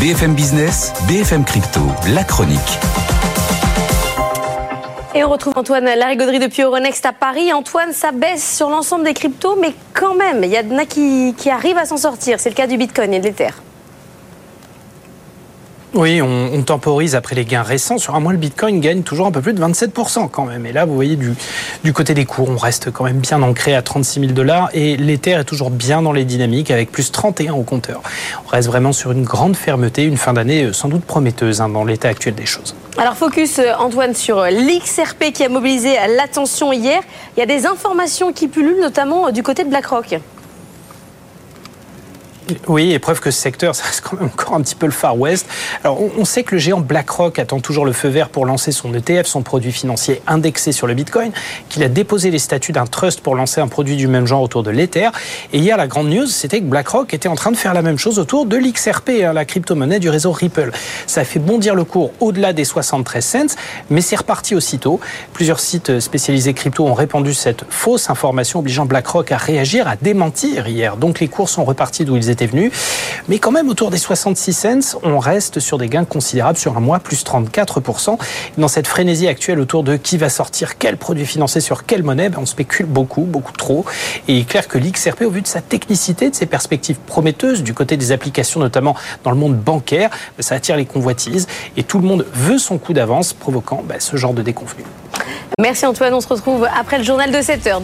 BFM Business, BFM Crypto, la chronique. Et on retrouve Antoine Larigauderie depuis Euronext à Paris. Antoine, ça baisse sur l'ensemble des cryptos, mais quand même, il y en a qui, qui arrivent à s'en sortir. C'est le cas du Bitcoin et de l'Ether. Oui, on, temporise après les gains récents. Sur un mois, le Bitcoin gagne toujours un peu plus de 27% quand même. Et là, vous voyez, du, côté des cours, on reste quand même bien ancré à 36 000 dollars. Et l'Ether est toujours bien dans les dynamiques avec plus 31 au compteur. On reste vraiment sur une grande fermeté, une fin d'année euh, sans doute prometteuse hein, dans l'état actuel des choses. Alors, focus, euh, Antoine, sur euh, l'XRP qui a mobilisé l'attention hier. Il y a des informations qui pullulent, notamment du côté de BlackRock. Oui, et preuve que ce secteur, c'est quand même encore un petit peu le Far West. Alors, on, sait que le géant BlackRock attend toujours le feu vert pour lancer son ETF, son produit financier indexé sur le Bitcoin, qu'il a déposé les statuts d'un trust pour lancer un produit du même genre autour de l'Ether. Et hier, la grande news, c'était que BlackRock était en train de faire la même chose autour de l'XRP, hein, la crypto-monnaie du réseau Ripple. Ça a fait bondir le cours au-delà des 73 cents, mais c'est reparti aussitôt. Plusieurs sites spécialisés crypto ont répandu cette fausse information obligeant BlackRock à réagir, à démentir hier. Donc les cours sont repartis d'où ils étaient venu. Mais quand même, autour des 66 cents, on reste sur des gains considérables sur un mois, plus 34%. Dans cette frénésie actuelle autour de qui va sortir quel produit financé sur quelle monnaie, ben, on spécule beaucoup, beaucoup trop. Et il est clair que l'XRP, au vu de sa technicité, de ses perspectives prometteuses, du côté des applications, notamment dans le monde bancaire, ben, ça attire les convoitises et tout le monde veut son coup d'avance, provoquant ben, ce genre de déconvenu. Merci Antoine, on se retrouve après le journal de 7 heures.